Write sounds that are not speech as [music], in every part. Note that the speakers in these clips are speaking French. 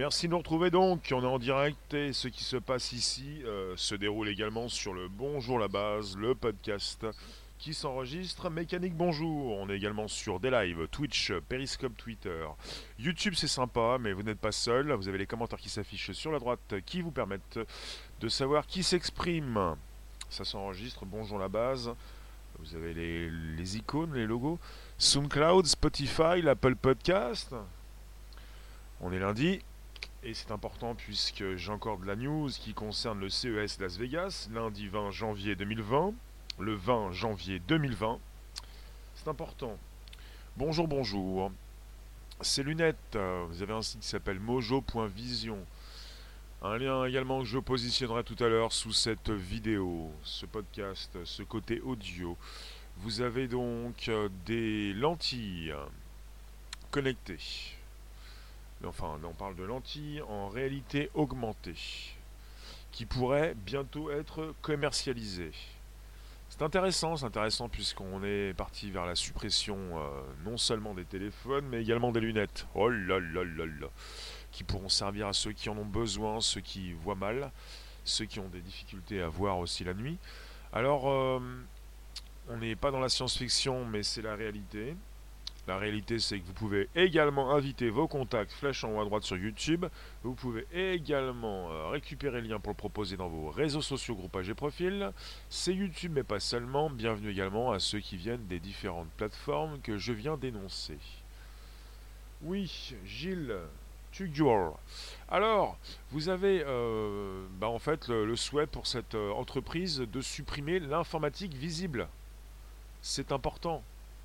Merci de nous retrouver donc, on est en direct et ce qui se passe ici euh, se déroule également sur le Bonjour la base, le podcast qui s'enregistre. Mécanique Bonjour, on est également sur des lives, Twitch, Periscope, Twitter. YouTube c'est sympa, mais vous n'êtes pas seul, vous avez les commentaires qui s'affichent sur la droite qui vous permettent de savoir qui s'exprime. Ça s'enregistre, Bonjour la base. Vous avez les, icônes, les logos. SoundCloud, Spotify, l'Apple Podcast. On est lundi. Et c'est important puisque j'ai encore de la news qui concerne le CES Las Vegas, lundi 20 janvier 2020 le 20 janvier 2020. C'est important. Bonjour, bonjour. Ces lunettes, euh, vous avez un site qui s'appelle mojo.vision. Un lien également que je positionnerai tout à l'heure sous cette vidéo, ce podcast, ce côté audio. Vous avez donc euh, des lentilles connectées. Enfin, on parle de lentilles en réalité augmentée qui pourraient bientôt être commercialisées. C'est intéressant, c'est intéressant puisqu'on est parti vers la suppression euh, non seulement des téléphones, mais également des lunettes. Oh là là là là Qui pourront servir à ceux qui en ont besoin, ceux qui voient mal, ceux qui ont des difficultés à voir aussi la nuit. Alors, euh, on n'est pas dans la science-fiction, mais c'est la réalité. La réalité, c'est que vous pouvez également inviter vos contacts flèche en haut à droite sur YouTube. Vous pouvez également euh, récupérer le lien pour le proposer dans vos réseaux sociaux, groupages et profils. C'est YouTube, mais pas seulement. Bienvenue également à ceux qui viennent des différentes plateformes que je viens d'énoncer. Oui, Gilles, Tugur. Alors, vous avez euh, bah, en fait le, souhait pour cette euh, entreprise de supprimer l'informatique visible. C'est important.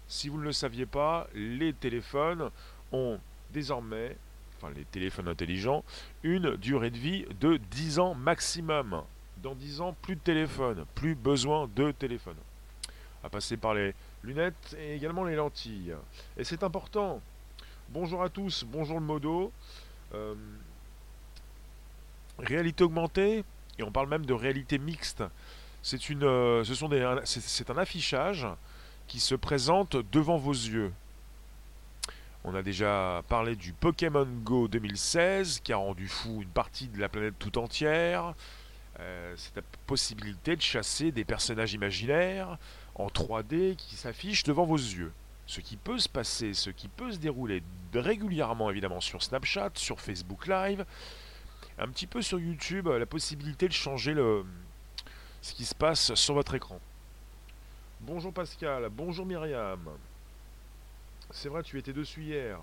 Si vous ne le saviez pas, les téléphones ont désormais, enfin les téléphones intelligents, une durée de vie de 10 ans maximum. Dans 10 ans, plus de téléphone, plus besoin de téléphone. À passer par les lunettes et également les lentilles. Et c'est important. Bonjour à tous, bonjour le modo. Euh, réalité augmentée, et on parle même de réalité mixte. C'est euh, c'est un affichage qui se présente devant vos yeux. On a déjà parlé du Pokémon Go 2016 qui a rendu fou une partie de la planète tout entière. Euh, c'est la possibilité de chasser des personnages imaginaires en 3D qui s'affichent devant vos yeux. Ce qui peut se passer, ce qui peut se dérouler régulièrement évidemment sur Snapchat, sur Facebook Live, un petit peu sur YouTube, la possibilité de changer ce qui se passe sur votre écran. Bonjour Pascal, bonjour Myriam. C'est vrai, tu étais dessus hier.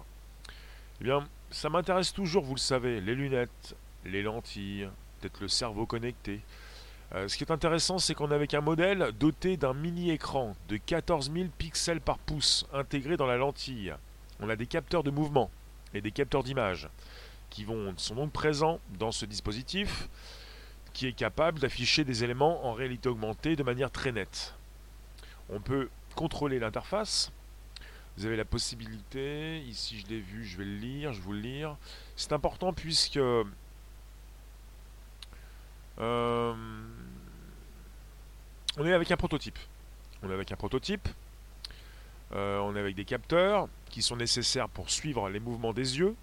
Eh bien, ça m'intéresse toujours, vous le savez, les lunettes, les lentilles, peut-être le cerveau connecté. Euh, ce qui est intéressant, c'est qu'on est avec un modèle doté d'un mini-écran de 14 000 pixels par pouce intégré dans la lentille. On a des capteurs de mouvement et des capteurs d'image qui vont, sont donc présents dans ce dispositif qui est capable d'afficher des éléments en réalité augmentée de manière très nette. On peut contrôler l'interface. Vous avez la possibilité, ici je l'ai vu, je vais le lire, je vous le lire. C'est important puisque euh, on est avec un prototype. On est avec un prototype. Euh, on est avec des capteurs qui sont nécessaires pour suivre les mouvements des yeux,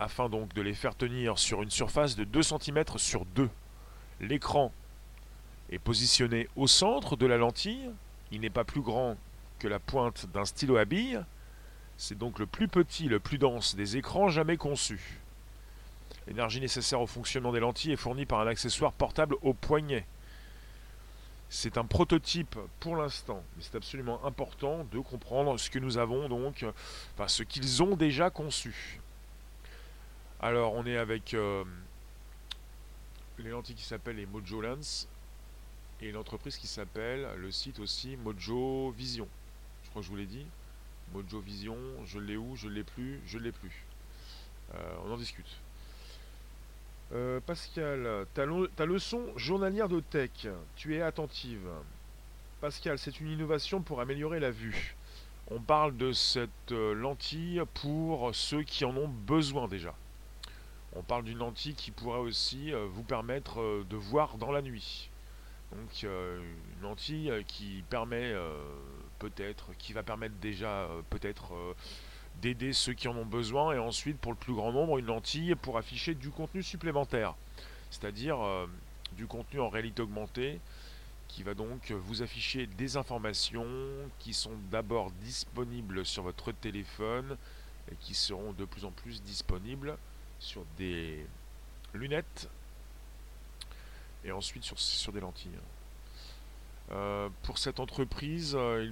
afin donc de les faire tenir sur une surface de 2 cm sur 2. L'écran est positionné au centre de la lentille, il n'est pas plus grand que la pointe d'un stylo à billes. C'est donc le plus petit, le plus dense des écrans jamais conçus. L'énergie nécessaire au fonctionnement des lentilles est fournie par un accessoire portable au poignet. C'est un prototype pour l'instant, mais c'est absolument important de comprendre ce que nous avons donc, enfin ce qu'ils ont déjà conçu. Alors on est avec euh, les lentilles qui s'appellent les Mojo Lens, et une entreprise qui s'appelle, le site aussi, Mojo Vision. Je crois que je vous l'ai dit. Mojo Vision, je l'ai où, je l'ai plus, je l'ai plus. Euh, on en discute. Euh, Pascal, ta, ta, leçon journalière de tech, tu es attentive. Pascal, c'est une innovation pour améliorer la vue. On parle de cette euh, lentille pour ceux qui en ont besoin déjà. On parle d'une lentille qui pourrait aussi vous permettre de voir dans la nuit. Donc euh, une lentille euh, qui permet, euh, peut-être, qui va permettre déjà peut-être d'aider ceux qui en ont besoin, et ensuite pour le plus grand nombre, une lentille pour afficher du contenu supplémentaire, c'est-à-dire du contenu en réalité augmentée, qui va donc vous afficher des informations qui sont d'abord disponibles sur votre téléphone et qui seront de plus en plus disponibles sur des lunettes et ensuite sur, sur des lentilles. Euh, pour cette entreprise, euh,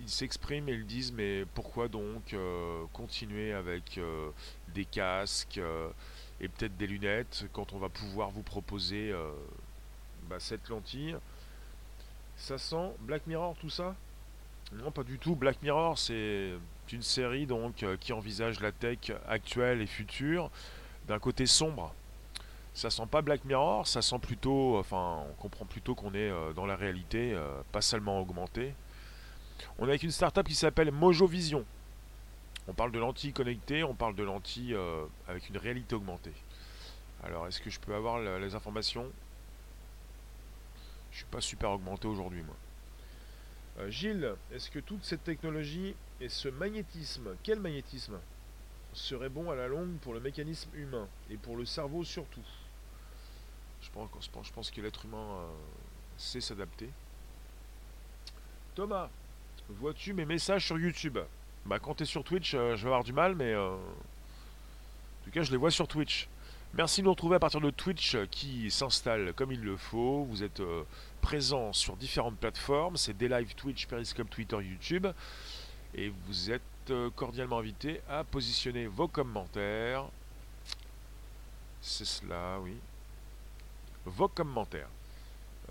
ils s'expriment et ils disent mais pourquoi donc euh, continuer avec des casques et peut-être des lunettes quand on va pouvoir vous proposer bah, cette lentille? Ça sent Black Mirror tout ça? Non pas du tout. Black Mirror c'est une série donc qui envisage la tech actuelle et future d'un côté sombre. Ça sent pas Black Mirror, ça sent plutôt, enfin, on comprend plutôt qu'on est euh, dans la réalité, euh, pas seulement augmenté. On est avec une startup qui s'appelle Mojo Vision. On parle de lentilles connectées, on parle de lentilles euh, avec une réalité augmentée. Alors, est-ce que je peux avoir les informations? Je suis pas super augmenté aujourd'hui, moi. Gilles, est-ce que toute cette technologie et ce magnétisme, quel magnétisme? Serait bon à la longue pour le mécanisme humain et pour le cerveau surtout? Je pense, que l'être humain euh, sait s'adapter. Thomas, vois-tu mes messages sur YouTube? Bah quand tu es sur Twitch, euh, je vais avoir du mal, mais euh, en tout cas je les vois sur Twitch. Merci de nous retrouver à partir de Twitch qui s'installe comme il le faut. Vous êtes présent sur différentes plateformes, c'est des live Twitch, Periscope, Twitter, YouTube. Et vous êtes euh, cordialement invité à positionner vos commentaires. C'est cela, oui. Vos commentaires.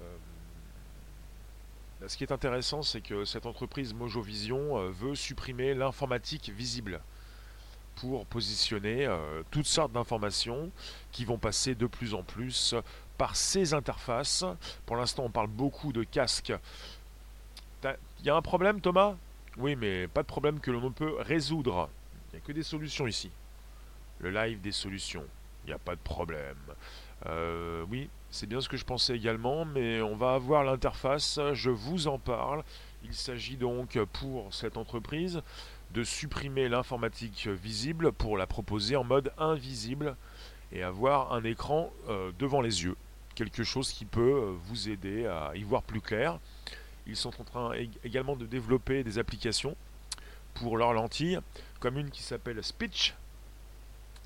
Euh, ce qui est intéressant, c'est que cette entreprise Mojo Vision euh, veut supprimer l'informatique visible pour positionner toutes sortes d'informations qui vont passer de plus en plus par ces interfaces. Pour l'instant, on parle beaucoup de casques. Il y a un problème, Thomas? Oui, mais pas de problème que l'on peut résoudre. Il n'y a que des solutions ici. Le live des solutions. Il n'y a pas de problème. Euh, oui, c'est bien ce que je pensais également, mais on va avoir l'interface, je vous en parle. Il s'agit donc pour cette entreprise de supprimer l'informatique visible pour la proposer en mode invisible et avoir un écran euh, devant les yeux. Quelque chose qui peut euh, vous aider à y voir plus clair. Ils sont en train également de développer des applications pour leurs lentilles, comme une qui s'appelle Speech,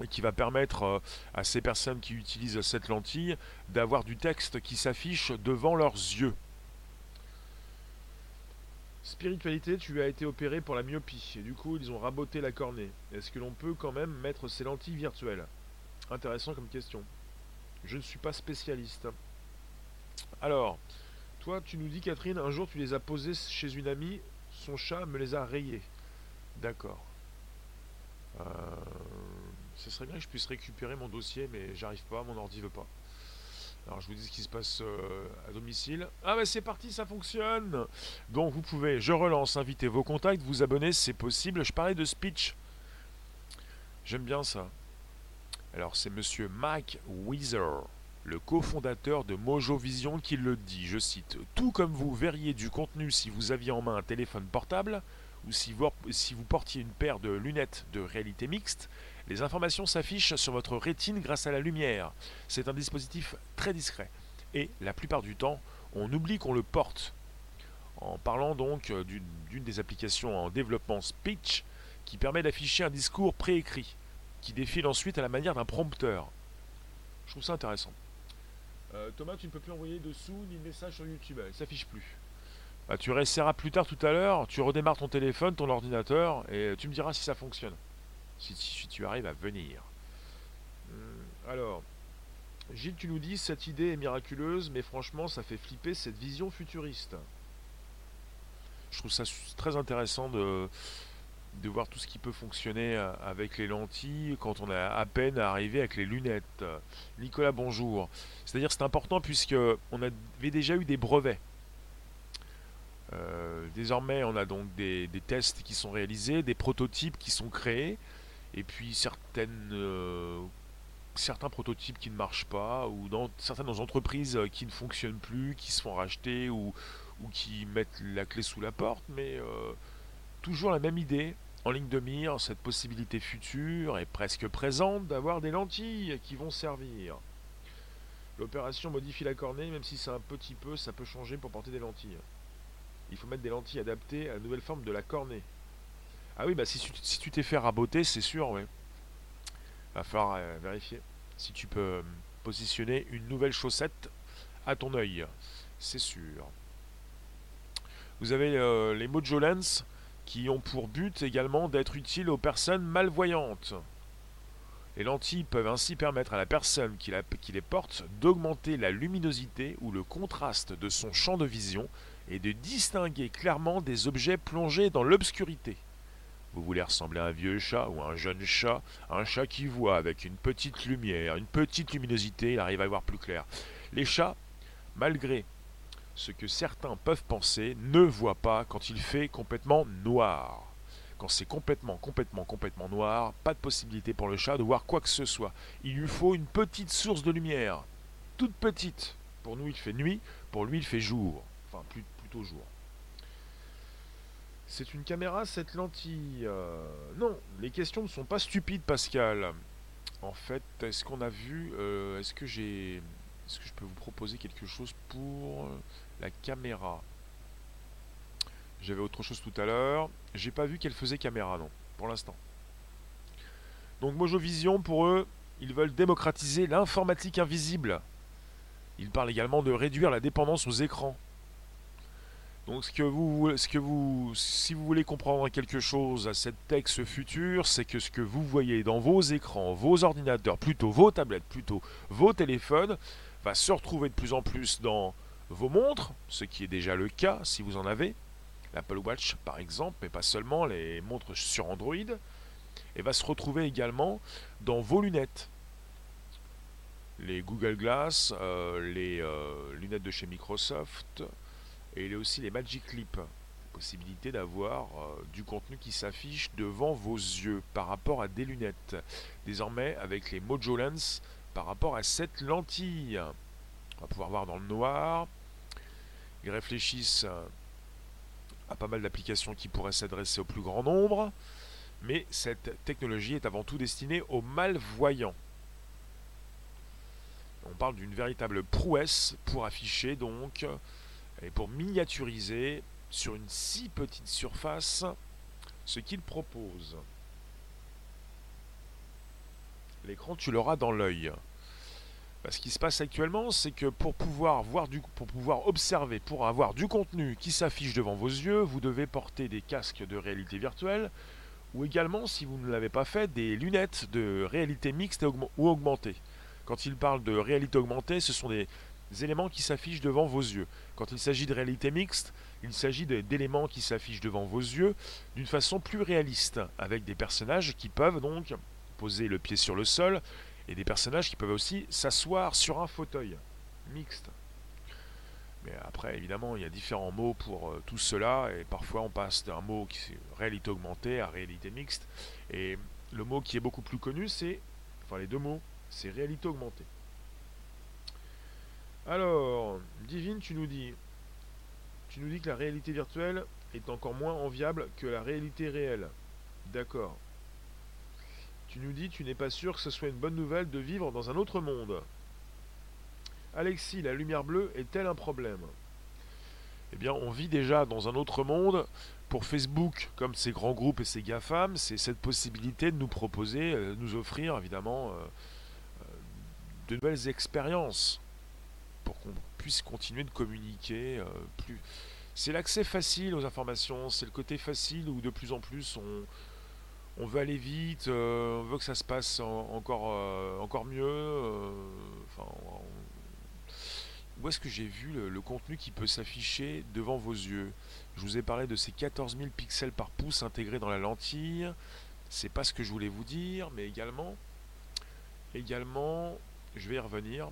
qui va permettre euh, à ces personnes qui utilisent cette lentille d'avoir du texte qui s'affiche devant leurs yeux. Spiritualité, tu as été opéré pour la myopie, et du coup ils ont raboté la cornée. Est-ce que l'on peut quand même mettre ces lentilles virtuelles? Intéressant comme question. Je ne suis pas spécialiste. Alors, toi, tu nous dis, Catherine, un jour tu les as posés chez une amie, son chat me les a rayés. D'accord. Euh, ce serait bien que je puisse récupérer mon dossier, mais j'arrive pas, mon ordi veut pas. Alors je vous dis ce qui se passe euh, à domicile. Ah bah c'est parti, ça fonctionne Donc vous pouvez, je relance, inviter vos contacts, vous abonner, c'est possible. Je parlais de speech. J'aime bien ça. Alors c'est monsieur Mike Weezer le cofondateur de Mojo Vision qui le dit, je cite, Tout comme vous verriez du contenu si vous aviez en main un téléphone portable, ou si vous, si vous portiez une paire de lunettes de réalité mixte, les informations s'affichent sur votre rétine grâce à la lumière. C'est un dispositif très discret. Et la plupart du temps, on oublie qu'on le porte. En parlant donc d'une des applications en développement Speech qui permet d'afficher un discours préécrit, qui défile ensuite à la manière d'un prompteur. Je trouve ça intéressant. Euh, Thomas, tu ne peux plus envoyer de sous ni de messages sur YouTube, elle s'affiche plus. Bah, tu réessayeras plus tard tout à l'heure, tu redémarres ton téléphone, ton ordinateur, et tu me diras si ça fonctionne. Si, tu arrives à venir. Hum, alors, Gilles, tu nous dis cette idée est miraculeuse, mais franchement, ça fait flipper cette vision futuriste. Je trouve ça très intéressant de, de voir tout ce qui peut fonctionner euh, avec les lentilles quand on a à peine arrivé avec les lunettes. Nicolas, bonjour. C'est-à-dire c'est important puisque on avait déjà eu des brevets. Euh, désormais, on a donc des, tests qui sont réalisés, des prototypes qui sont créés, et puis euh, certains prototypes qui ne marchent pas, ou certaines entreprises qui ne fonctionnent plus, qui se font racheter, ou, ou qui mettent la clé sous la porte, mais euh, toujours la même idée, en ligne de mire, cette possibilité future et presque présente d'avoir des lentilles qui vont servir. L'opération modifie la cornée, même si c'est un petit peu, ça peut changer pour porter des lentilles. Il faut mettre des lentilles adaptées à la nouvelle forme de la cornée. Ah oui, bah si, tu t'es fait raboter, c'est sûr, oui. Va falloir euh, vérifier si tu peux euh, positionner une nouvelle chaussette à ton œil. C'est sûr. Vous avez euh, les Mojo Lens qui ont pour but également d'être utiles aux personnes malvoyantes. Les lentilles peuvent ainsi permettre à la personne qui les porte d'augmenter la luminosité ou le contraste de son champ de vision et de distinguer clairement des objets plongés dans l'obscurité. Vous voulez ressembler à un vieux chat ou à un jeune chat, un chat qui voit avec une petite lumière, une petite luminosité, il arrive à voir plus clair. Les chats, malgré ce que certains peuvent penser, ne voient pas quand il fait complètement noir. Quand c'est complètement, complètement, complètement noir, pas de possibilité pour le chat de voir quoi que ce soit. Il lui faut une petite source de lumière, toute petite. Pour nous, il fait nuit, pour lui, il fait jour. Enfin, plutôt jour. C'est une caméra, cette lentille euh, Non, les questions ne sont pas stupides, Pascal. En fait, est-ce qu'on a vu... Euh, est-ce que j'ai... Est-ce que je peux vous proposer quelque chose pour la caméra? J'avais autre chose tout à l'heure. J'ai pas vu qu'elle faisait caméra, non, pour l'instant. Donc Mojo Vision, pour eux, ils veulent démocratiser l'informatique invisible. Ils parlent également de réduire la dépendance aux écrans. Donc ce que vous, ce que vous, si vous voulez comprendre quelque chose à cette texte futur, c'est que ce que vous voyez dans vos écrans, vos ordinateurs, plutôt vos tablettes, plutôt vos téléphones, va se retrouver de plus en plus dans vos montres, ce qui est déjà le cas si vous en avez, l'Apple Watch par exemple, mais pas seulement les montres sur Android, et va se retrouver également dans vos lunettes. Les Google Glass, euh, les euh, lunettes de chez Microsoft, et il y a aussi les Magic Clip. Possibilité d'avoir euh, du contenu qui s'affiche devant vos yeux par rapport à des lunettes. Désormais, avec les Mojo Lens, par rapport à cette lentille. On va pouvoir voir dans le noir. Ils réfléchissent euh, à pas mal d'applications qui pourraient s'adresser au plus grand nombre. Mais cette technologie est avant tout destinée aux malvoyants. On parle d'une véritable prouesse pour afficher donc et pour miniaturiser sur une si petite surface ce qu'il propose. L'écran, tu l'auras dans l'œil. Ce qui se passe actuellement, c'est que pour pouvoir, voir du, pour pouvoir observer, pour avoir du contenu qui s'affiche devant vos yeux, vous devez porter des casques de réalité virtuelle ou également, si vous ne l'avez pas fait, des lunettes de réalité mixte ou augmentée. Quand il parle de réalité augmentée, ce sont des, éléments qui s'affichent devant vos yeux. Quand il s'agit de réalité mixte, il s'agit d'éléments qui s'affichent devant vos yeux d'une façon plus réaliste, avec des personnages qui peuvent donc poser le pied sur le sol, et des personnages qui peuvent aussi s'asseoir sur un fauteuil mixte. Mais après, évidemment, il y a différents mots pour euh, tout cela, et parfois on passe d'un mot qui est réalité augmentée à réalité mixte. Et le mot qui est beaucoup plus connu, c'est, enfin les deux mots, c'est réalité augmentée. Alors, Divine, tu nous dis, tu nous dis que la réalité virtuelle est encore moins enviable que la réalité réelle. D'accord. Tu nous dis, tu n'es pas sûr que ce soit une bonne nouvelle de vivre dans un autre monde. Alexis, la lumière bleue est-elle un problème? Eh bien, on vit déjà dans un autre monde. Pour Facebook, comme ces grands groupes et ces GAFAM, c'est cette possibilité de nous proposer, euh, nous offrir évidemment euh, euh, de nouvelles expériences pour qu'on puisse continuer de communiquer euh, plus. C'est l'accès facile aux informations, c'est le côté facile où de plus en plus on, on veut aller vite, euh, on veut que ça se passe encore, euh, encore mieux. où est-ce que j'ai vu le, le, contenu qui peut s'afficher devant vos yeux? Je vous ai parlé de ces 14 000 pixels par pouce intégrés dans la lentille. C'est pas ce que je voulais vous dire, mais également, également, je vais y revenir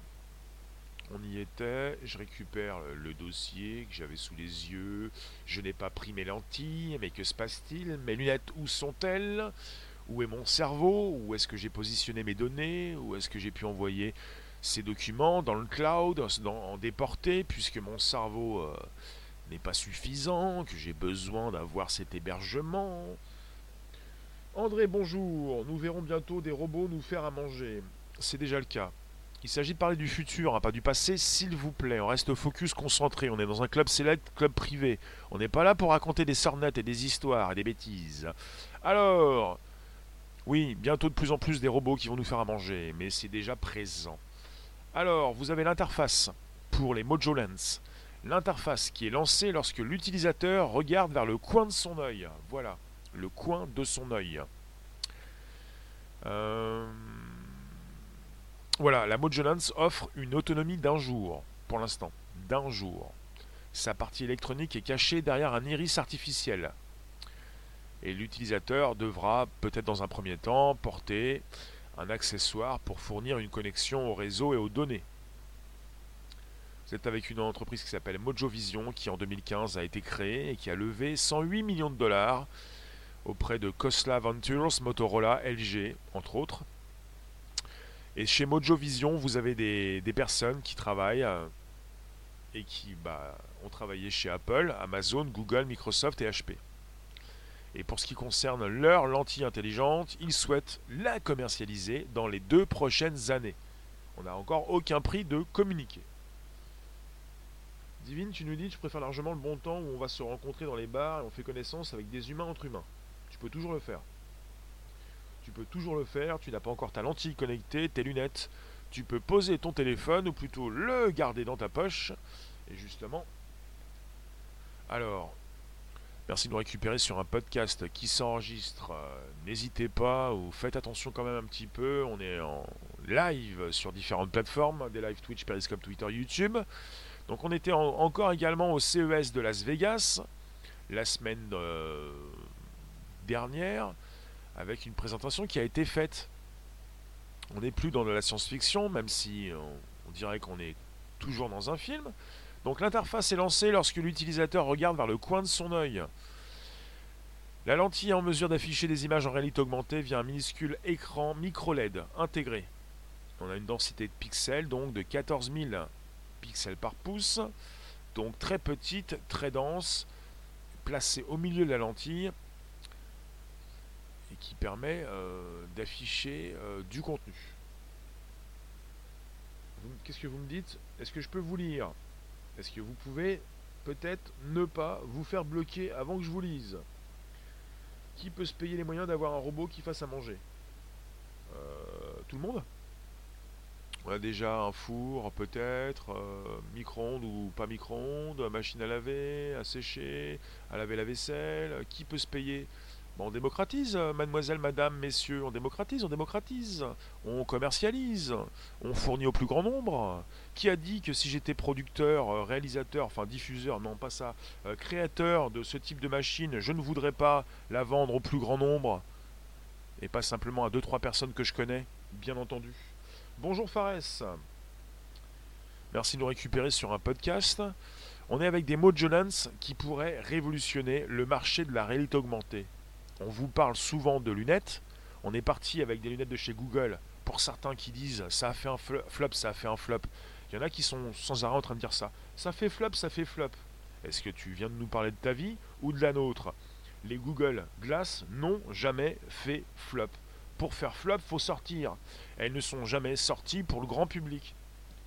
on y était, je récupère le dossier que j'avais sous les yeux, je n'ai pas pris mes lentilles, mais que se passe-t-il? Mes lunettes, où sont-elles? Où est mon cerveau? Où est-ce que j'ai positionné mes données? Où est-ce que j'ai pu envoyer ces documents dans le cloud, en déporté, puisque mon cerveau euh, n'est pas suffisant, que j'ai besoin d'avoir cet hébergement? André, bonjour. Nous verrons bientôt des robots nous faire à manger. C'est déjà le cas. Il s'agit de parler du futur, hein, pas du passé, s'il vous plaît. On reste focus, concentré. On est dans un club select, club privé. On n'est pas là pour raconter des sornettes et des histoires et des bêtises. Alors, oui, bientôt de plus en plus des robots qui vont nous faire à manger, mais c'est déjà présent. Alors, vous avez l'interface pour les Mojo Lens. L'interface qui est lancée lorsque l'utilisateur regarde vers le coin de son œil. Voilà, le coin de son œil. Euh, voilà, la Mojo Lens offre une autonomie d'un jour, pour l'instant, d'un jour. Sa partie électronique est cachée derrière un iris artificiel. Et l'utilisateur devra, peut-être dans un premier temps, porter un accessoire pour fournir une connexion au réseau et aux données. Êtes avec une entreprise qui s'appelle Mojo Vision, qui en 2015 a été créée et qui a levé 108 millions de dollars auprès de Cosla Ventures, Motorola, LG, entre autres. Et chez Mojo Vision, vous avez des, personnes qui travaillent euh, et qui bah, ont travaillé chez Apple, Amazon, Google, Microsoft et HP. Et pour ce qui concerne leur lentille intelligente, ils souhaitent la commercialiser dans les deux prochaines années. On n'a encore aucun prix de communiquer. Divine, tu nous dis, tu préfères largement le bon temps où on va se rencontrer dans les bars et on fait connaissance avec des humains entre humains. Tu peux toujours le faire. Tu peux toujours le faire, tu n'as pas encore ta lentille connectée, tes lunettes. Tu peux poser ton téléphone ou plutôt le garder dans ta poche. Et justement, alors, Merci de nous récupérer sur un podcast qui s'enregistre. Euh, n'hésitez pas ou faites attention quand même un petit peu. On est en live sur différentes plateformes, des live Twitch, Periscope, Twitter, YouTube. Donc on était encore également au CES de Las Vegas la semaine euh, dernière avec une présentation qui a été faite. On n'est plus dans de la science-fiction, même si on dirait qu'on est toujours dans un film. Donc l'interface est lancée lorsque l'utilisateur regarde vers le coin de son œil. La lentille est en mesure d'afficher des images en réalité augmentée via un minuscule écran micro-LED intégré. On a une densité de pixels donc de 14 000 pixels par pouce, donc très petite, très dense, placée au milieu de la lentille qui permet euh, d'afficher euh, du contenu. Qu'est-ce que vous me dites? Est-ce que je peux vous lire? Est-ce que vous pouvez peut-être ne pas vous faire bloquer avant que je vous lise? Qui peut se payer les moyens d'avoir un robot qui fasse à manger? Euh, Tout le monde? On a déjà un four peut-être, micro-ondes ou pas micro-ondes, machine à laver, à sécher, à laver la vaisselle. Qui peut se payer on démocratise, mademoiselle, madame, messieurs, on démocratise, on démocratise, on commercialise, on fournit au plus grand nombre. Qui a dit que si j'étais producteur, euh, réalisateur, enfin diffuseur, non pas ça, euh, créateur de ce type de machine, je ne voudrais pas la vendre au plus grand nombre? Et pas simplement à 2-3 personnes que je connais, bien entendu. Bonjour Fares. Merci de nous récupérer sur un podcast. On est avec des Mojolens qui pourraient révolutionner le marché de la réalité augmentée on vous parle souvent de lunettes. On est parti avec des lunettes de chez Google. Pour certains qui disent ça a fait un flop, ça a fait un flop. Il y en a qui sont sans arrêt en train de dire ça. Ça fait flop, ça fait flop. Est-ce que tu viens de nous parler de ta vie ou de la nôtre? Les Google Glass n'ont jamais fait flop. Pour faire flop, faut sortir. Elles ne sont jamais sorties pour le grand public.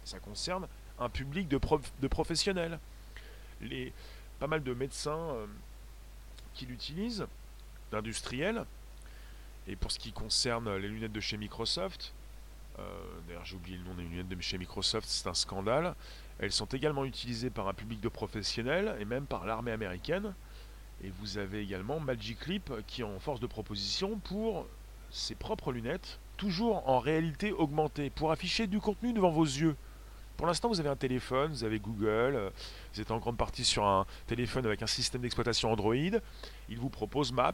Ça concerne un public de, professionnels. Les, pas mal de médecins euh, qui l'utilisent d'industriel. Et pour ce qui concerne les lunettes de chez Microsoft, euh, d'ailleurs j'ai oublié le nom des lunettes de chez Microsoft, c'est un scandale. Elles sont également utilisées par un public de professionnels et même par l'armée américaine. Et vous avez également Magic Clip qui est en force de proposition pour ses propres lunettes, toujours en réalité augmentée, pour afficher du contenu devant vos yeux. Pour l'instant, vous avez un téléphone, vous avez Google, euh, vous êtes en grande partie sur un téléphone avec un système d'exploitation Android. Il vous propose Maps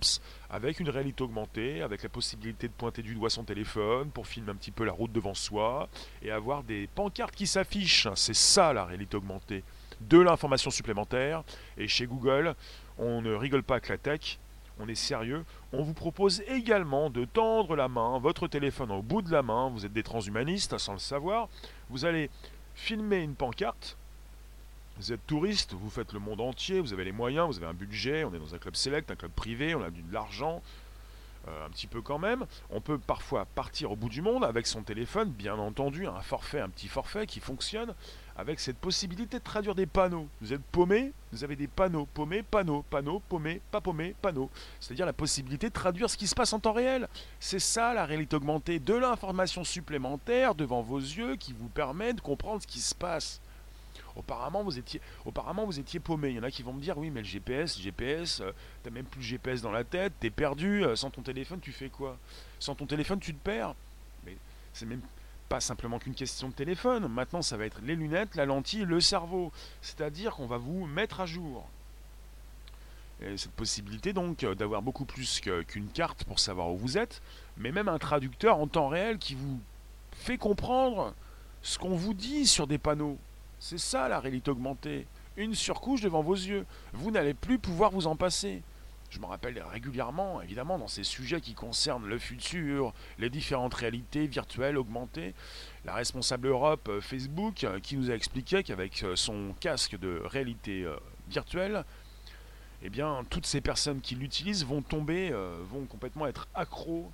avec une réalité augmentée, avec la possibilité de pointer du doigt son téléphone pour filmer un petit peu la route devant soi et avoir des pancartes qui s'affichent. C'est ça la réalité augmentée. De l'information supplémentaire. Et chez Google, on ne rigole pas avec la tech, on est sérieux. On vous propose également de tendre la main, votre téléphone au bout de la main. Vous êtes des transhumanistes sans le savoir. Vous allez filmer une pancarte, Vous êtes touriste, vous faites le monde entier, vous avez les moyens, vous avez un budget, on est dans un club select, un club privé, on a de l'argent, euh, un petit peu quand même. On peut parfois partir au bout du monde avec son téléphone, bien entendu, un forfait, un petit forfait qui fonctionne avec cette possibilité de traduire des panneaux. Vous êtes paumé, vous avez des panneaux, paumé, panneau, panneau, paumé, pas paumé, panneau. C'est-à-dire la possibilité de traduire ce qui se passe en temps réel. C'est ça la réalité augmentée, de l'information supplémentaire devant vos yeux qui vous permet de comprendre ce qui se passe. Auparavant, vous étiez, vous paumé. Il y en a qui vont me dire oui, mais le GPS, GPS, euh, t'as même plus le GPS dans la tête, t'es perdu. Euh, sans ton téléphone, tu fais quoi? Sans ton téléphone, tu te perds. Mais c'est même pas simplement qu'une question de téléphone. Maintenant, ça va être les lunettes, la lentille, le cerveau. C'est-à-dire qu'on va vous mettre à jour. Et cette possibilité donc euh, d'avoir beaucoup plus qu'une carte pour savoir où vous êtes, mais même un traducteur en temps réel qui vous fait comprendre ce qu'on vous dit sur des panneaux. C'est ça la réalité augmentée. Une surcouche devant vos yeux. Vous n'allez plus pouvoir vous en passer. Je me rappelle régulièrement, évidemment, dans ces sujets qui concernent le futur, les différentes réalités virtuelles augmentées, la responsable Europe euh, Facebook euh, qui nous a expliqué qu'avec euh, son casque de réalité virtuelle, eh bien, toutes ces personnes qui l'utilisent vont tomber, vont complètement être accros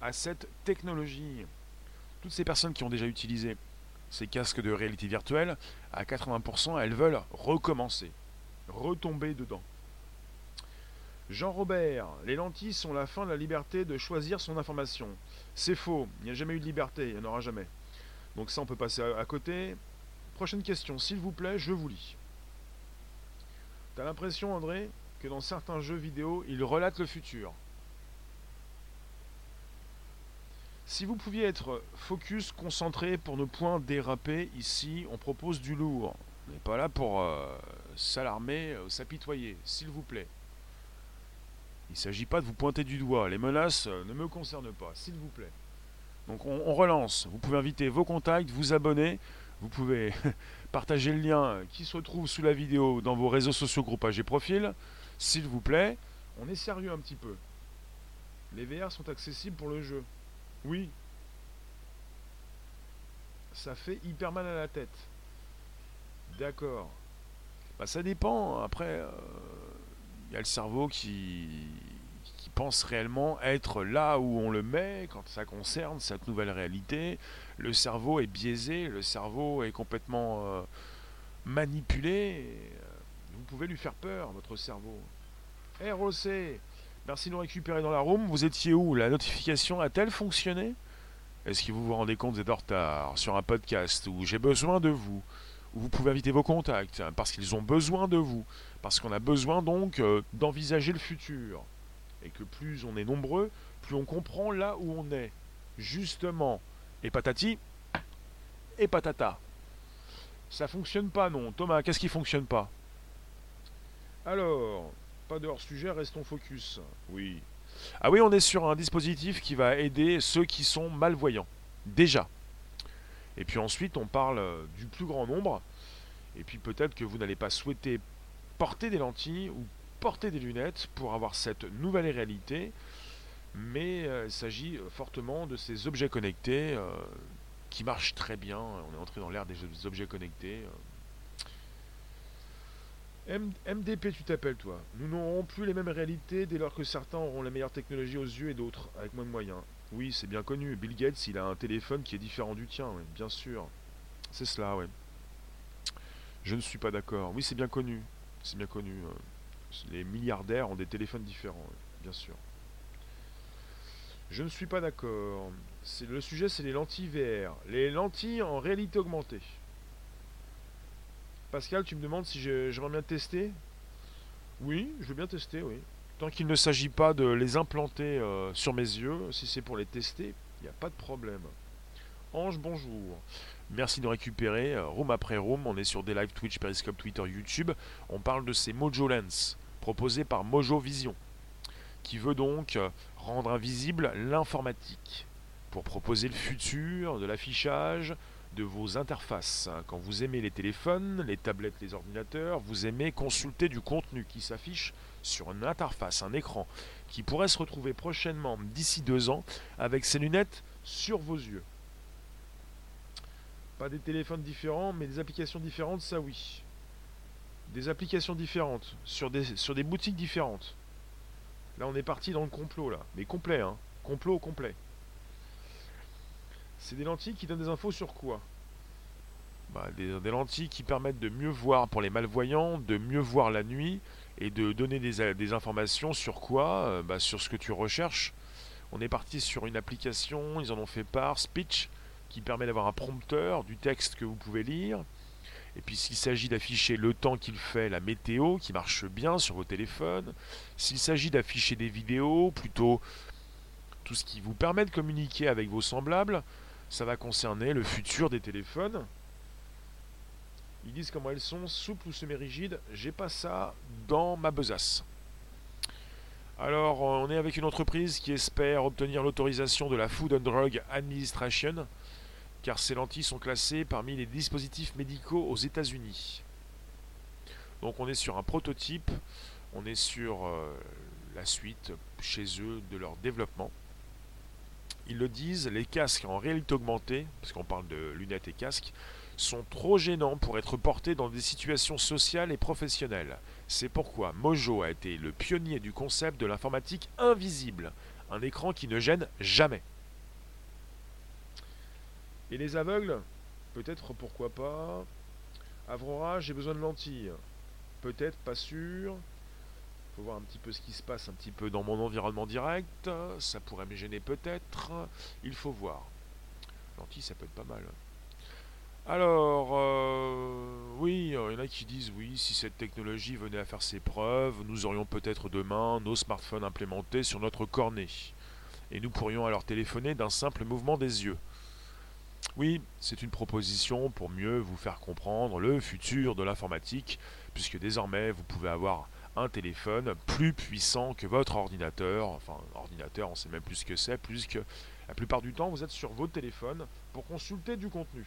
à cette technologie. Toutes ces personnes qui ont déjà utilisé ces casques de réalité virtuelle, à 80%, elles veulent recommencer, retomber dedans. Jean-Robert, les lentilles sont la fin de la liberté de choisir son information. C'est faux, il n'y a jamais eu de liberté, il n'y en aura jamais. Donc ça, on peut passer à, côté. Prochaine question, s'il vous plaît, je vous lis. T'as l'impression, André, que dans certains jeux vidéo, ils relatent le futur. Si vous pouviez être focus, concentré pour ne point déraper, ici on propose du lourd. On n'est pas là pour euh, s'alarmer, euh, s'apitoyer, s'il vous plaît. Il ne s'agit pas de vous pointer du doigt. Les menaces euh, ne me concernent pas, s'il vous plaît. Donc on, relance. Vous pouvez inviter vos contacts, vous abonner. Vous pouvez [laughs] partager le lien qui se trouve sous la vidéo dans vos réseaux sociaux, groupages et profils. S'il vous plaît, on est sérieux un petit peu. Les VR sont accessibles pour le jeu. Oui. Ça fait hyper mal à la tête. D'accord. Bah ça dépend. Après, euh, y a le cerveau qui, pense réellement être là où on le met quand ça concerne cette nouvelle réalité. Le cerveau est biaisé, le cerveau est complètement euh, manipulé. Euh, vous pouvez lui faire peur, votre cerveau. ROC, Merci de nous récupérer dans la room. Vous étiez où? La notification a-t-elle fonctionné? Est-ce que vous vous rendez compte, vous êtes en retard sur un podcast où j'ai besoin de vous? Vous pouvez inviter vos contacts, hein, parce qu'ils ont besoin de vous, parce qu'on a besoin donc euh, d'envisager le futur. Et que plus on est nombreux, plus on comprend là où on est. Justement. Et patati, et patata. Ça fonctionne pas, non. Thomas, qu'est-ce qui fonctionne pas? Alors, de hors-sujet, restons focus. Oui. Ah oui, on est sur un dispositif qui va aider ceux qui sont malvoyants. Déjà. Et puis ensuite, on parle euh, du plus grand nombre. Et puis peut-être que vous n'allez pas souhaiter porter des lentilles ou porter des lunettes pour avoir cette nouvelle réalité. Mais euh, il s'agit euh, fortement de ces objets connectés qui marchent très bien. On est entré dans l'ère des objets connectés. MDP, tu t'appelles toi? Nous n'aurons plus les mêmes réalités dès lors que certains auront la meilleure technologie aux yeux et d'autres, avec moins de moyens. Oui, c'est bien connu. Bill Gates, il a un téléphone qui est différent du tien, bien sûr. C'est cela, oui. Je ne suis pas d'accord. Oui, c'est bien connu. C'est bien connu. Euh, les milliardaires ont des téléphones différents, bien sûr. Je ne suis pas d'accord. Le sujet, c'est les lentilles VR. Les lentilles en réalité augmentée. Pascal, tu me demandes si j'aimerais bien tester? Oui, je veux bien tester, oui. Tant qu'il ne s'agit pas de les implanter euh, sur mes yeux, si c'est pour les tester, il n'y a pas de problème. Ange, bonjour. Merci de récupérer. Euh, room après room, on est sur des live Twitch, Periscope, Twitter, YouTube. On parle de ces Mojo Lens proposés par Mojo Vision, qui veut donc euh, rendre invisible l'informatique pour proposer le futur de l'affichage, de vos interfaces. Quand vous aimez les téléphones, les tablettes, les ordinateurs, vous aimez consulter du contenu qui s'affiche sur une interface, un écran, qui pourrait se retrouver prochainement, d'ici deux ans, avec ces lunettes sur vos yeux. Pas des téléphones différents, mais des applications différentes, ça oui. des applications différentes, sur des, boutiques différentes. Là, on est parti dans le complot, là. Mais complet, hein. Complot complet. C'est des lentilles qui donnent des infos sur quoi? Bah, des, lentilles qui permettent de mieux voir pour les malvoyants, de mieux voir la nuit et de donner des, informations sur quoi euh, bah, Sur ce que tu recherches. On est parti sur une application, ils en ont fait part, Speech, qui permet d'avoir un prompteur du texte que vous pouvez lire. Et puis s'il s'agit d'afficher le temps qu'il fait, la météo, qui marche bien sur vos téléphones, s'il s'agit d'afficher des vidéos, plutôt tout ce qui vous permet de communiquer avec vos semblables, ça va concerner le futur des téléphones. Ils disent comment elles sont, souples ou semi-rigides. J'ai pas ça dans ma besace. Alors, on est avec une entreprise qui espère obtenir l'autorisation de la Food and Drug Administration car ces lentilles sont classées parmi les dispositifs médicaux aux États-Unis. Donc on est sur un prototype, on est sur euh, la suite chez eux de leur développement. Ils le disent, les casques en réalité augmentée, parce qu'on parle de lunettes et casques, sont trop gênants pour être portés dans des situations sociales et professionnelles. C'est pourquoi Mojo a été le pionnier du concept de l'informatique invisible, un écran qui ne gêne jamais. Et les aveugles? Peut-être, pourquoi pas. Avrora, j'ai besoin de lentilles. Peut-être, pas sûr. Faut voir un petit peu ce qui se passe un petit peu dans mon environnement direct. Ça pourrait me gêner peut-être. Il faut voir. Lentilles, ça peut être pas mal. Alors, euh, oui, il y en a qui disent oui, si cette technologie venait à faire ses preuves, nous aurions peut-être demain nos smartphones implémentés sur notre cornet. Et nous pourrions alors téléphoner d'un simple mouvement des yeux. Oui, c'est une proposition pour mieux vous faire comprendre le futur de l'informatique, puisque désormais vous pouvez avoir un téléphone plus puissant que votre ordinateur. Enfin, ordinateur, on sait même plus ce que c'est, puisque la plupart du temps vous êtes sur votre téléphone pour consulter du contenu.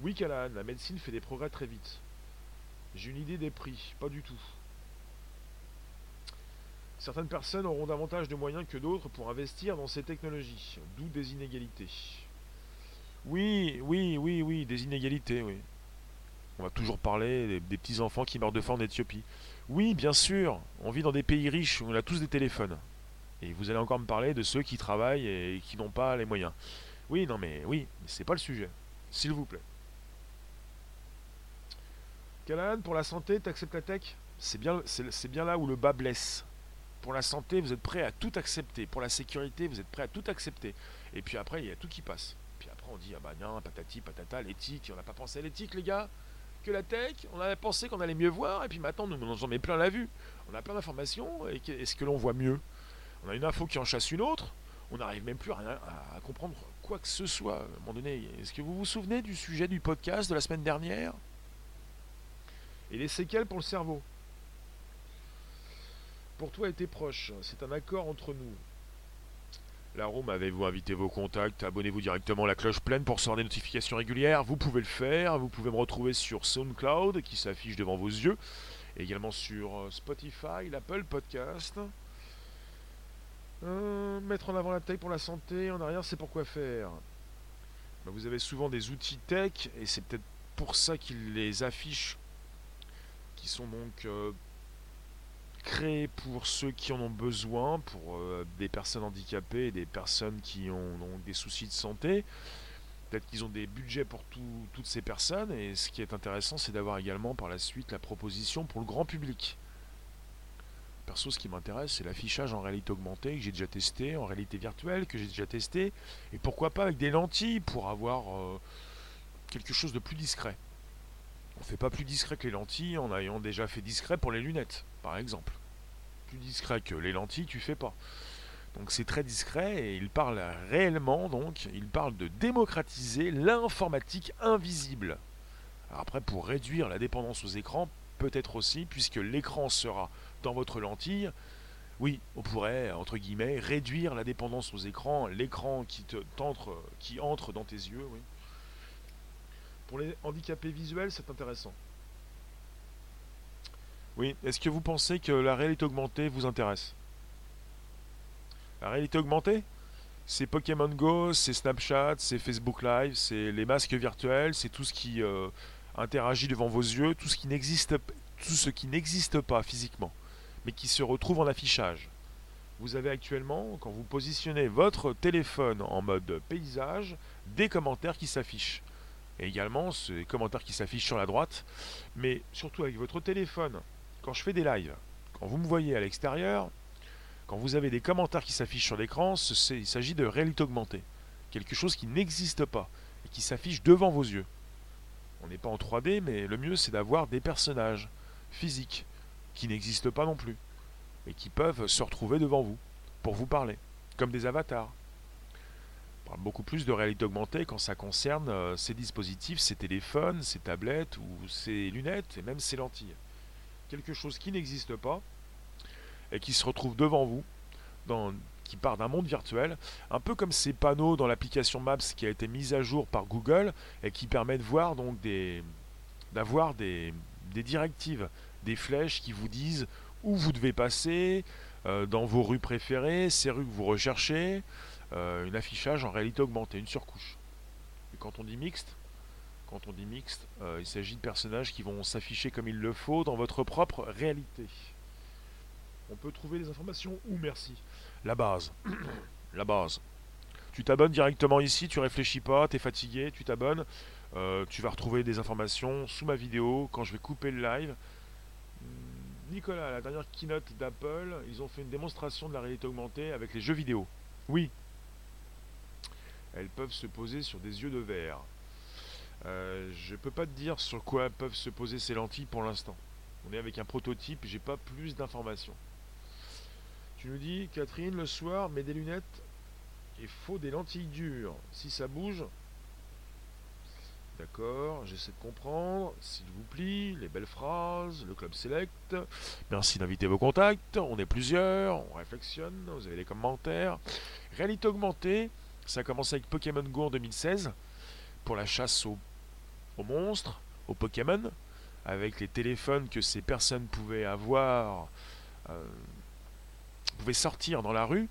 Oui, Callahan, la médecine fait des progrès très vite. J'ai une idée des prix, pas du tout. Certaines personnes auront davantage de moyens que d'autres pour investir dans ces technologies, d'où des inégalités. Oui, oui, oui, oui, des inégalités, oui. On va toujours parler des, petits-enfants qui meurent de faim en Éthiopie. Oui, bien sûr, on vit dans des pays riches où on a tous des téléphones. Et vous allez encore me parler de ceux qui travaillent et qui n'ont pas les moyens. Oui, non mais oui, mais c'est pas le sujet. S'il vous plaît. Callahan, pour la santé, t'acceptes la tech? C'est bien, là où le bas blesse. Pour la santé, vous êtes prêt à tout accepter. Pour la sécurité, vous êtes prêt à tout accepter. Et puis après, il y a tout qui passe on dit, ah bah non, patati, patata, l'éthique, on n'a pas pensé à l'éthique, les gars Que la tech, on avait pensé qu'on allait mieux voir, et puis maintenant, nous, on en met plein la vue. On a plein d'informations, et est-ce que l'on voit mieux? On a une info qui en chasse une autre, on n'arrive même plus à, à, comprendre quoi que ce soit. À un moment donné, est-ce que vous vous souvenez du sujet du podcast de la semaine dernière? Et les séquelles pour le cerveau pour toi et tes proches, c'est un accord entre nous. La room, avez-vous invité vos contacts? Abonnez-vous directement à la cloche pleine pour recevoir des notifications régulières. Vous pouvez le faire. Vous pouvez me retrouver sur SoundCloud qui s'affiche devant vos yeux. également sur euh, Spotify, l'Apple Podcast. Euh, mettre en avant la tech pour la santé. En arrière, c'est pour quoi faire? Bah, Vous avez souvent des outils tech et c'est peut-être pour ça qu'ils les affichent qui sont donc euh, créé pour ceux qui en ont besoin, pour euh, des personnes handicapées, des personnes qui ont des soucis de santé. Peut-être qu'ils ont des budgets pour toutes ces personnes. Et ce qui est intéressant, c'est d'avoir également par la suite la proposition pour le grand public. Perso, ce qui m'intéresse, c'est l'affichage en réalité augmentée que j'ai déjà testé, en réalité virtuelle que j'ai déjà testé, et pourquoi pas avec des lentilles pour avoir euh, quelque chose de plus discret. On fait pas plus discret que les lentilles en ayant déjà fait discret pour les lunettes, par exemple. Plus discret que les lentilles, tu fais pas. Donc c'est très discret et il parle réellement, donc, il parle de démocratiser l'informatique invisible. après, pour réduire la dépendance aux écrans, peut-être aussi, puisque l'écran sera dans votre lentille, oui, on pourrait, entre guillemets, réduire la dépendance aux écrans, l'écran qui, qui entre dans tes yeux, oui. Pour les handicapés visuels, c'est intéressant. Oui, est-ce que vous pensez que la réalité augmentée vous intéresse? La réalité augmentée? C'est Pokémon Go, c'est Snapchat, c'est Facebook Live, c'est les masques virtuels, c'est tout ce qui euh, interagit devant vos yeux tout ce qui n'existe tout ce qui n'existe pas physiquement, mais qui se retrouve en affichage. Vous avez actuellement, quand vous positionnez votre téléphone en mode paysage, des commentaires qui s'affichent. Et également ces commentaires qui s'affichent sur la droite, mais surtout avec votre téléphone. Quand je fais des lives, quand vous me voyez à l'extérieur, quand vous avez des commentaires qui s'affichent sur l'écran, il s'agit de réalité augmentée. Quelque chose qui n'existe pas et qui s'affiche devant vos yeux. On n'est pas en 3D, mais le mieux c'est d'avoir des personnages physiques qui n'existent pas non plus et qui peuvent se retrouver devant vous pour vous parler, comme des avatars. Beaucoup plus de réalité augmentée quand ça concerne euh, ces dispositifs, ces téléphones, ces tablettes ou ces lunettes et même ces lentilles. Quelque chose qui n'existe pas et qui se retrouve devant vous, qui part d'un monde virtuel, un peu comme ces panneaux dans l'application Maps qui a été mise à jour par Google et qui permet de voir donc des d'avoir des, directives, des flèches qui vous disent où vous devez passer, euh, dans vos rues préférées, ces rues que vous recherchez, euh, un affichage en réalité augmentée, une surcouche. Et quand on dit mixte, quand on dit mixte, euh, il s'agit de personnages qui vont s'afficher comme il le faut dans votre propre réalité. On peut trouver des informations où merci La base. [coughs] La base. Tu t'abonnes directement ici, tu réfléchis pas, tu es fatigué, tu t'abonnes. Euh, tu vas retrouver des informations sous ma vidéo quand je vais couper le live. Hmm, Nicolas, la dernière keynote d'Apple, ils ont fait une démonstration de la réalité augmentée avec les jeux vidéo. Oui. Elles peuvent se poser sur des yeux de verre. Euh, je peux pas te dire sur quoi peuvent se poser ces lentilles pour l'instant. On est avec un prototype, j'ai pas plus d'informations. Tu nous dis, Catherine, le soir, mets des lunettes. Il faut des lentilles dures. Si ça bouge, D'accord, j'essaie de comprendre. S'il vous plaît, les belles phrases, le club select. Merci d'inviter vos contacts. On est plusieurs, on réflexionne, vous avez les commentaires. Réalité augmentée, ça a commencé avec Pokémon Go en 2016 pour la chasse aux, monstres, aux Pokémon, avec les téléphones que ces personnes pouvaient avoir. Euh, pouvez sortir dans la rue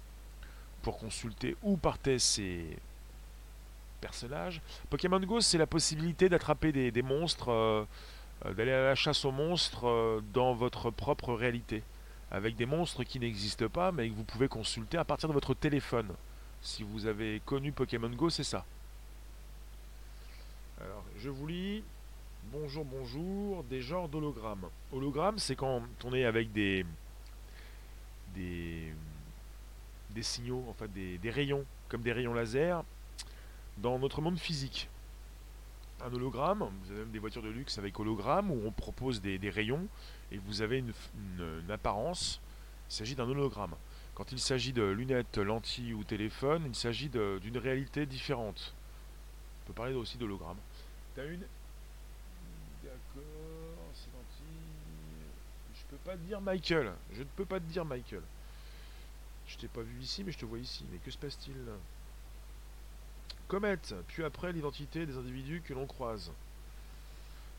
pour consulter où partaient ces personnages. Pokémon Go, c'est la possibilité d'attraper des, monstres, euh, euh, d'aller à la chasse aux monstres dans votre propre réalité. Avec des monstres qui n'existent pas, mais que vous pouvez consulter à partir de votre téléphone. Si vous avez connu Pokémon Go, c'est ça. Alors, je vous lis. Bonjour, bonjour. Des genres d'hologrammes. Hologramme, c'est quand on est avec des, des, signaux, en fait des, rayons, comme des rayons laser, dans notre monde physique. Un hologramme, vous avez même des voitures de luxe avec hologramme où on propose des, rayons et vous avez une, apparence. Il s'agit d'un hologramme. Quand il s'agit de lunettes, lentilles ou téléphone, il s'agit d'une réalité différente. On peut parler aussi d'hologramme. T'as une. D'accord, c'est lentilles. Je peux pas te dire Michael. Je ne peux pas te dire Michael. Je t'ai pas vu ici, mais je te vois ici. Mais que se passe-t-il? Comète, puis après l'identité des individus que l'on croise.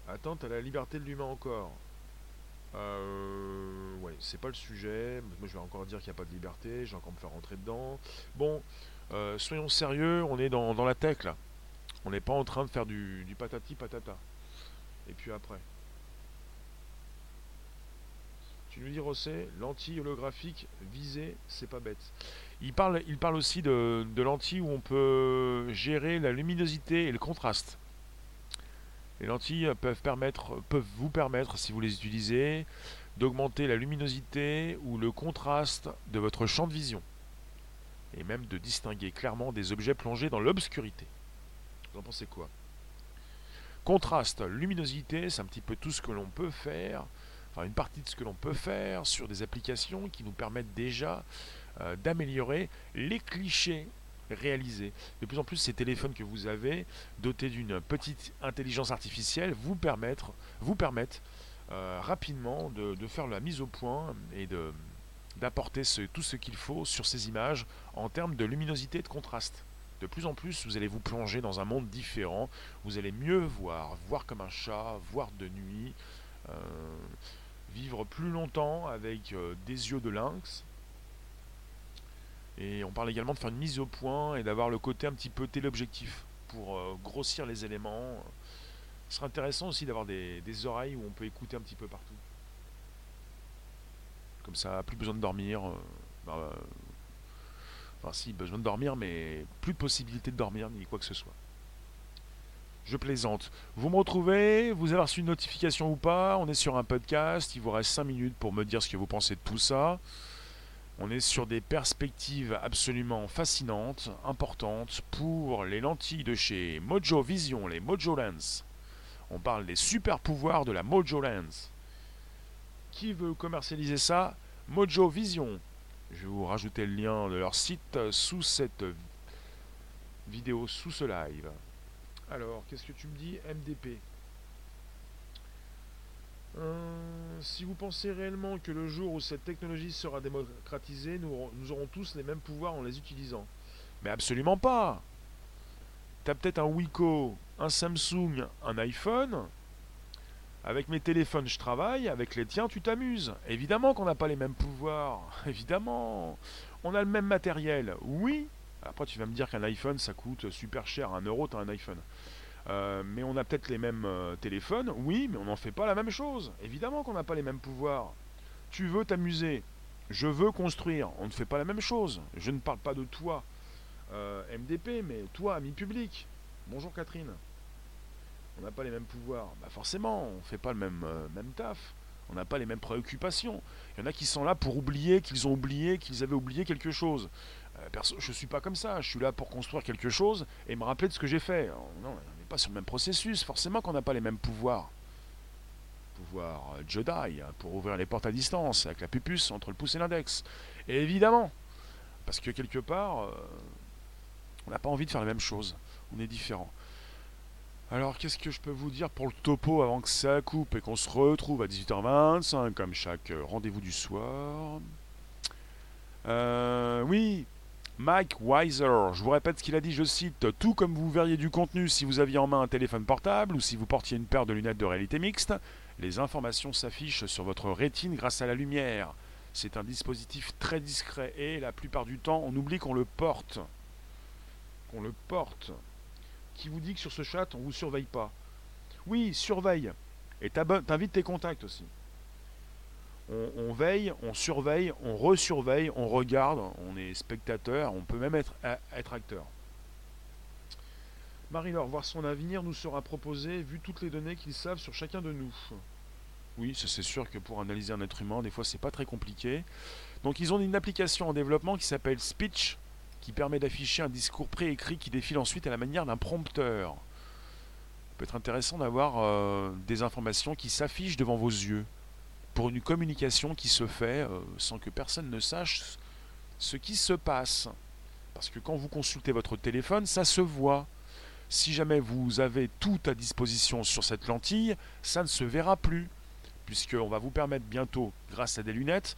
Attente à la liberté de l'humain encore. Euh, ouais, c'est pas le sujet. Moi, je vais encore dire qu'il n'y a pas de liberté. Je vais encore me faire rentrer dedans. Bon, euh, soyons sérieux. On est dans, la tech là. On n'est pas en train de faire du, patati patata. Et puis après. Tu nous dis Rosset, lentilles holographiques visées, c'est pas bête. Il parle, il parle aussi de, lentilles où on peut gérer la luminosité et le contraste. Les lentilles peuvent, vous permettre, si vous les utilisez, d'augmenter la luminosité ou le contraste de votre champ de vision. Et même de distinguer clairement des objets plongés dans l'obscurité. Vous en pensez quoi? Contraste, luminosité, c'est un petit peu tout ce que l'on peut faire une partie de ce que l'on peut faire sur des applications qui nous permettent déjà euh, d'améliorer les clichés De plus en plus, ces téléphones que vous avez, dotés d'une petite intelligence artificielle, vous, permettre, permettent euh, rapidement de, faire la mise au point et d'apporter tout ce qu'il faut sur ces images en termes de luminosité et de contraste. De plus en plus, vous allez vous plonger dans un monde différent, vous allez mieux voir, voir comme un chat, voir de nuit, euh, vivre plus longtemps avec euh, des yeux de lynx. Et on parle également de faire une mise au point et d'avoir le côté un petit peu téléobjectif pour euh, grossir les éléments. Ce serait intéressant aussi d'avoir des, oreilles où on peut écouter un petit peu partout. Comme ça, plus besoin de dormir. euh, bah, enfin, si, besoin de dormir, mais plus de possibilité de dormir ni quoi que ce soit. Je plaisante. Vous me retrouvez, vous avez reçu une notification ou pas, on est sur un podcast, il vous reste 5 minutes pour me dire ce que vous pensez de tout ça. On est sur des perspectives absolument fascinantes, importantes pour les lentilles de chez Mojo Vision, les Mojo Lens. On parle des super pouvoirs de la Mojo Lens. Qui veut commercialiser ça? Mojo Vision. Je vais vous rajouter le lien de leur site sous cette vidéo, sous ce live. Alors, qu'est-ce que tu me dis MDP. Euh, si vous pensez réellement que le jour où cette technologie sera démocratisée, nous, aurons- tous les mêmes pouvoirs en les utilisant. Mais absolument pas T'as peut-être un Wiko, un Samsung, un iPhone. Avec mes téléphones, je travaille. Avec les tiens, tu t'amuses. Évidemment qu'on n'a pas les mêmes pouvoirs. [laughs] Évidemment. On a le même matériel. Oui. Après, tu vas me dire qu'un iPhone, ça coûte super cher. Un euro, t'as un iPhone. Euh, mais on a peut-être les mêmes euh, téléphones. Oui, mais on n'en fait pas la même chose. Évidemment qu'on n'a pas les mêmes pouvoirs. Tu veux t'amuser. Je veux construire. On ne fait pas la même chose. Je ne parle pas de toi, euh, MDP, mais toi, ami public. Bonjour Catherine. On n'a pas les mêmes pouvoirs. Bah forcément, on ne fait pas le même, même taf. On n'a pas les mêmes préoccupations. Il y en a qui sont là pour oublier qu'ils ont oublié qu'ils avaient oublié quelque chose. Je ne suis pas comme ça. Je suis là pour construire quelque chose et me rappeler de ce que j'ai fait. Alors, non, sur le même processus. Forcément qu'on n'a pas les mêmes pouvoirs. Pouvoir euh, Jedi hein, pour ouvrir les portes à distance avec la pupuce entre le pouce et l'index. Et évidemment, parce que quelque part, euh, on n'a pas envie de faire la même chose. On est différent. Alors, qu'est-ce que je peux vous dire pour le topo avant que ça coupe et qu'on se retrouve à 18h25, comme chaque euh, rendez-vous du soir? Oui, Mike Weiser, je vous répète ce qu'il a dit, je cite Tout comme vous verriez du contenu si vous aviez en main un téléphone portable ou si vous portiez une paire de lunettes de réalité mixte, les informations s'affichent sur votre rétine grâce à la lumière. C'est un dispositif très discret et la plupart du temps, on oublie qu'on le porte. Qu'on le porte. Qui vous dit que sur ce chat, on vous surveille pas Oui, surveille. Et t'invites tes contacts aussi. On, veille, on surveille, on resurveille, on regarde, on est spectateur, on peut même être, acteur. Marie-Laure, voir son avenir nous sera proposé vu toutes les données qu'ils savent sur chacun de nous. Oui, c'est sûr que pour analyser un être humain, des fois c'est pas très compliqué. Donc ils ont une application en développement qui s'appelle Speech, qui permet d'afficher un discours préécrit qui défile ensuite à la manière d'un prompteur. Ça peut être intéressant d'avoir euh, des informations qui s'affichent devant vos yeux pour une communication qui se fait euh, sans que personne ne sache ce qui se passe. Parce que quand vous consultez votre téléphone, ça se voit. Si jamais vous avez tout à disposition sur cette lentille, ça ne se verra plus. Puisqu'on va vous permettre bientôt, grâce à des lunettes,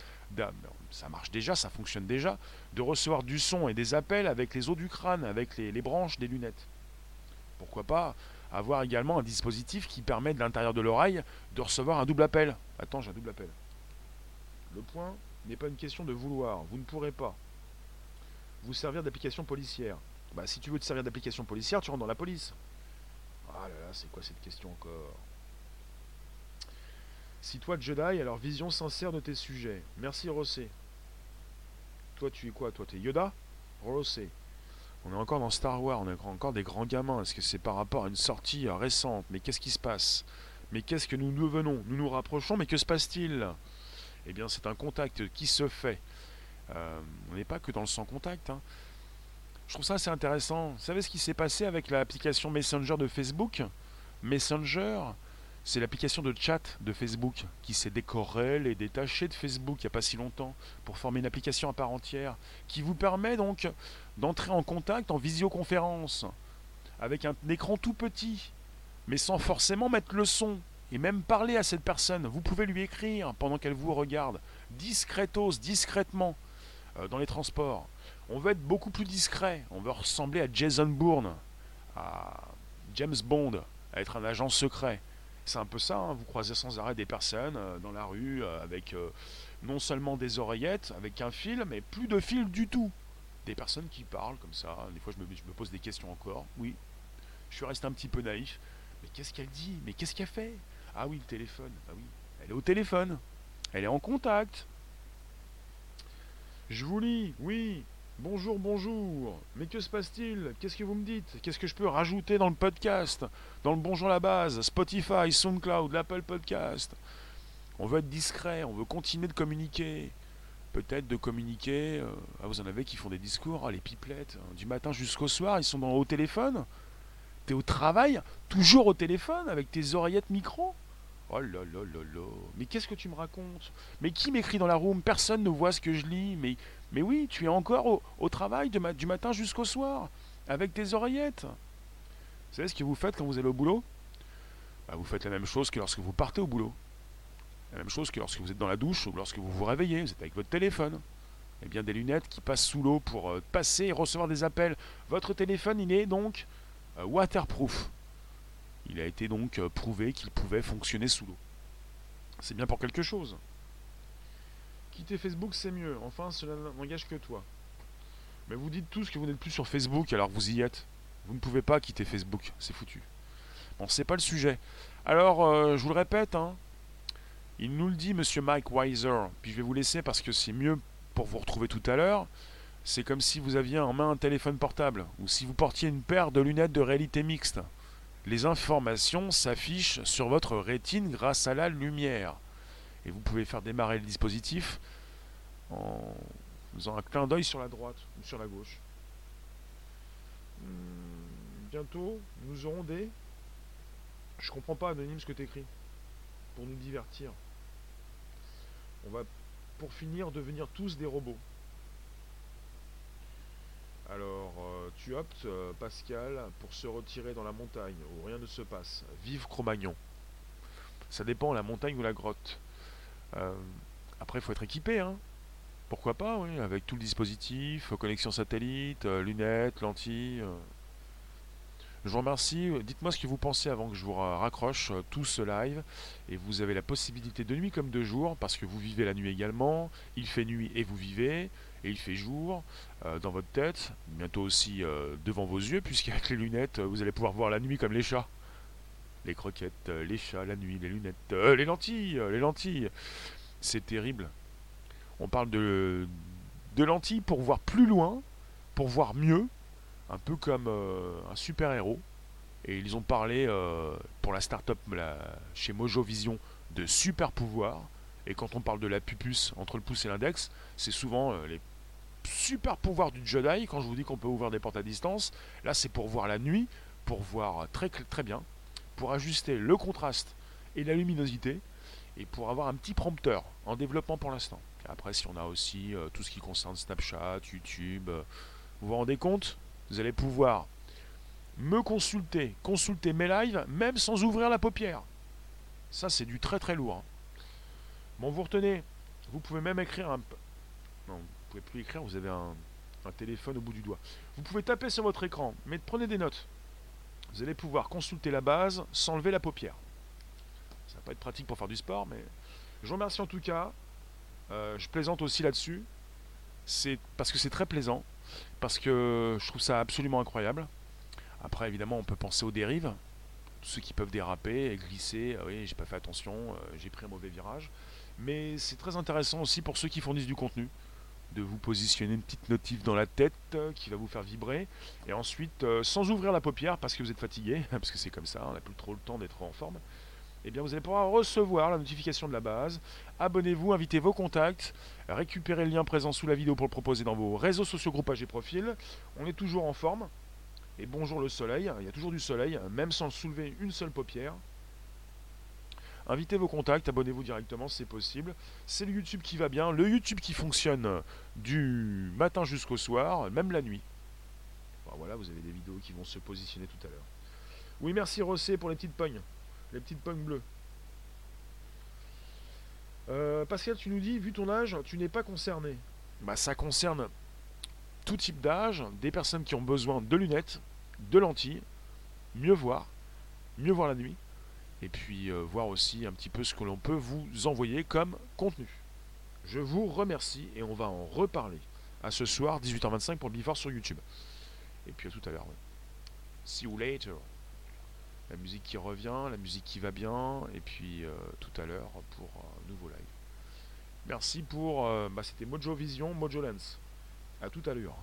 ça marche déjà, ça fonctionne déjà, de recevoir du son et des appels avec les os du crâne, avec les, les branches des lunettes. Pourquoi pas avoir également un dispositif qui permet de l'intérieur de l'oreille de recevoir un double appel. Attends, j'ai un double appel. Le point n'est pas une question de vouloir, vous ne pourrez pas vous servir d'application policière. Bah si tu veux te servir d'application policière, tu rentres dans la police. Ah là là, c'est quoi cette question encore? Si toi Jedi, alors vision sincère de tes sujets. Merci Rossé. Toi tu es quoi? Toi tu Yoda? Rossé. On est encore dans Star Wars, on est encore des grands gamins. Est-ce que c'est par rapport à une sortie euh, récente? Mais qu'est-ce qui se passe? Mais qu'est-ce que nous devenons Nous nous rapprochons, mais que se passe-t-il? Eh bien, c'est un contact qui se fait. Euh, on n'est pas que dans le sans contact. hein. Je trouve ça assez intéressant. Vous savez ce qui s'est passé avec l'application Messenger de Facebook? Messenger, c'est l'application de chat de Facebook qui s'est décorrélée et détachée de Facebook il n'y a pas si longtemps pour former une application à part entière qui vous permet donc d'entrer en contact en visioconférence avec un écran tout petit, mais sans forcément mettre le son et même parler à cette personne. Vous pouvez lui écrire pendant qu'elle vous regarde, discretos, discrètement, euh, dans les transports. On veut être beaucoup plus discret, on veut ressembler à Jason Bourne, à James Bond, à être un agent secret. C'est un peu ça, hein, vous croisez sans arrêt des personnes euh, dans la rue euh, avec non seulement des oreillettes, avec un fil, mais plus de fil du tout des personnes qui parlent comme ça. Des fois, je me, pose des questions encore. Oui, je suis resté un petit peu naïf. Mais qu'est-ce qu'elle dit? Mais qu'est-ce qu'elle fait? Ah oui, le téléphone. Ah oui, elle est au téléphone. Elle est en contact. Je vous lis, oui. Bonjour, bonjour. Mais que se passe-t-il? Qu'est-ce que vous me dites? Qu'est-ce que je peux rajouter dans le podcast? Dans le Bonjour à la base, Spotify, SoundCloud, l'Apple Podcast On veut être discret, on veut continuer de communiquer. Peut-être de communiquer. euh, ah, vous en avez qui font des discours, ah, les pipelettes, hein, du matin jusqu'au soir, ils sont au téléphone? T'es au travail, toujours au téléphone, avec tes oreillettes micro? Oh là là là là. Mais qu'est-ce que tu me racontes? Mais qui m'écrit dans la room? Personne ne voit ce que je lis. Mais, oui, tu es encore au, travail du matin jusqu'au soir, avec tes oreillettes. Vous savez ce que vous faites quand vous allez au boulot? Bah, Vous faites la même chose que lorsque vous partez au boulot. La même chose que lorsque vous êtes dans la douche ou lorsque vous vous réveillez, vous êtes avec votre téléphone. Eh bien, des lunettes qui passent sous l'eau pour euh, passer et recevoir des appels. Votre téléphone, il est donc euh, waterproof. Il a été donc euh, prouvé qu'il pouvait fonctionner sous l'eau. C'est bien pour quelque chose. Quitter Facebook, c'est mieux. Enfin, cela n'engage que toi. Mais vous dites tous que vous n'êtes plus sur Facebook alors vous y êtes. Vous ne pouvez pas quitter Facebook, c'est foutu. Bon, c'est pas le sujet. Alors, je vous le répète, hein, il nous le dit, monsieur Mike Weiser. Puis je vais vous laisser parce que c'est mieux pour vous retrouver tout à l'heure. C'est comme si vous aviez en main un téléphone portable ou si vous portiez une paire de lunettes de réalité mixte. Les informations s'affichent sur votre rétine grâce à la lumière. Et vous pouvez faire démarrer le dispositif en faisant un clin d'œil sur la droite ou sur la gauche. Hmm, bientôt, nous aurons des. Je comprends pas, Anonyme, ce que t'écris. Pour nous divertir. On va, pour finir, devenir tous des robots. Alors, euh, tu optes, euh, Pascal, pour se retirer dans la montagne où rien ne se passe. Vive Cro-Magnon. Ça dépend, la montagne ou la grotte. Euh, après, il faut être équipé, hein. Pourquoi pas, oui, avec tout le dispositif, connexion satellite, lunettes, lentilles. Je vous remercie. Dites-moi ce que vous pensez avant que je vous ra- raccroche euh, tout ce live. Et vous avez la possibilité de nuit comme de jour, parce que vous vivez la nuit également. Il fait nuit et vous vivez, et il fait jour euh, dans votre tête, bientôt aussi euh, devant vos yeux, puisqu'avec les lunettes, vous allez pouvoir voir la nuit comme les chats. Les croquettes, les chats, la nuit, les lunettes, les lentilles, les lentilles. C'est terrible. On parle de lentilles pour voir plus loin, pour voir mieux, un peu comme euh, un super-héros. Et ils ont parlé euh, pour la start-up chez Mojo Vision de super pouvoirs. Et quand on parle de la pupus entre le pouce et l'index, c'est souvent euh, les super pouvoirs du Jedi. Quand je vous dis qu'on peut ouvrir des portes à distance, là c'est pour voir la nuit, pour voir très, très bien, pour ajuster le contraste et la luminosité, et pour avoir un petit prompteur en développement pour l'instant. Après, si on a aussi tout ce qui concerne Snapchat, YouTube, vous vous rendez compte Vous allez pouvoir me consulter, consulter mes lives, même sans ouvrir la paupière. Ça, c'est du très très lourd. hein. Bon, vous retenez, vous pouvez même écrire un... Non, vous pouvez plus écrire, vous avez un, un téléphone au bout du doigt. Vous pouvez taper sur votre écran, mais prenez des notes. Vous allez pouvoir consulter la base sans lever la paupière. Ça va pas être pratique pour faire du sport, mais je vous remercie en tout cas. Euh, je plaisante aussi là-dessus. C'est parce que c'est très plaisant, parce que je trouve ça absolument incroyable. Après, évidemment, on peut penser aux dérives, tous ceux qui peuvent déraper et glisser. Ah oui, j'ai pas fait attention, euh, j'ai pris un mauvais virage. Mais c'est très intéressant aussi pour ceux qui fournissent du contenu, de vous positionner une petite notif dans la tête euh, qui va vous faire vibrer, et ensuite, euh, sans ouvrir la paupière parce que vous êtes fatigué, [laughs] parce que c'est comme ça, on n'a plus trop le temps d'être en forme. Eh bien, vous allez pouvoir recevoir la notification de la base. Abonnez-vous, invitez vos contacts, récupérez le lien présent sous la vidéo pour le proposer dans vos réseaux sociaux, groupages et profils. On est toujours en forme. Et bonjour le soleil, il y a toujours du soleil, même sans soulever une seule paupière. Invitez vos contacts, abonnez-vous directement, c'est possible. C'est le YouTube qui va bien, le YouTube qui fonctionne du matin jusqu'au soir, même la nuit. Voilà, vous avez des vidéos qui vont se positionner tout à l'heure. Oui, merci Rossé pour les petites pognes, les petites pognes bleues. Euh, Pascal, tu nous dis, vu ton âge, tu n'es pas concerné. Bah, ça concerne tout type d'âge, des personnes qui ont besoin de lunettes, de lentilles, mieux voir, mieux voir la nuit, et puis euh, voir aussi un petit peu ce que l'on peut vous envoyer comme contenu. Je vous remercie et on va en reparler à ce soir, 18h25 pour le Before sur YouTube. Et puis à tout à l'heure. See you later. La musique qui revient, la musique qui va bien, et puis euh, tout à l'heure pour un nouveau live. Merci pour. euh, bah, C'était Mojo Vision, Mojo Lens. À tout à l'heure.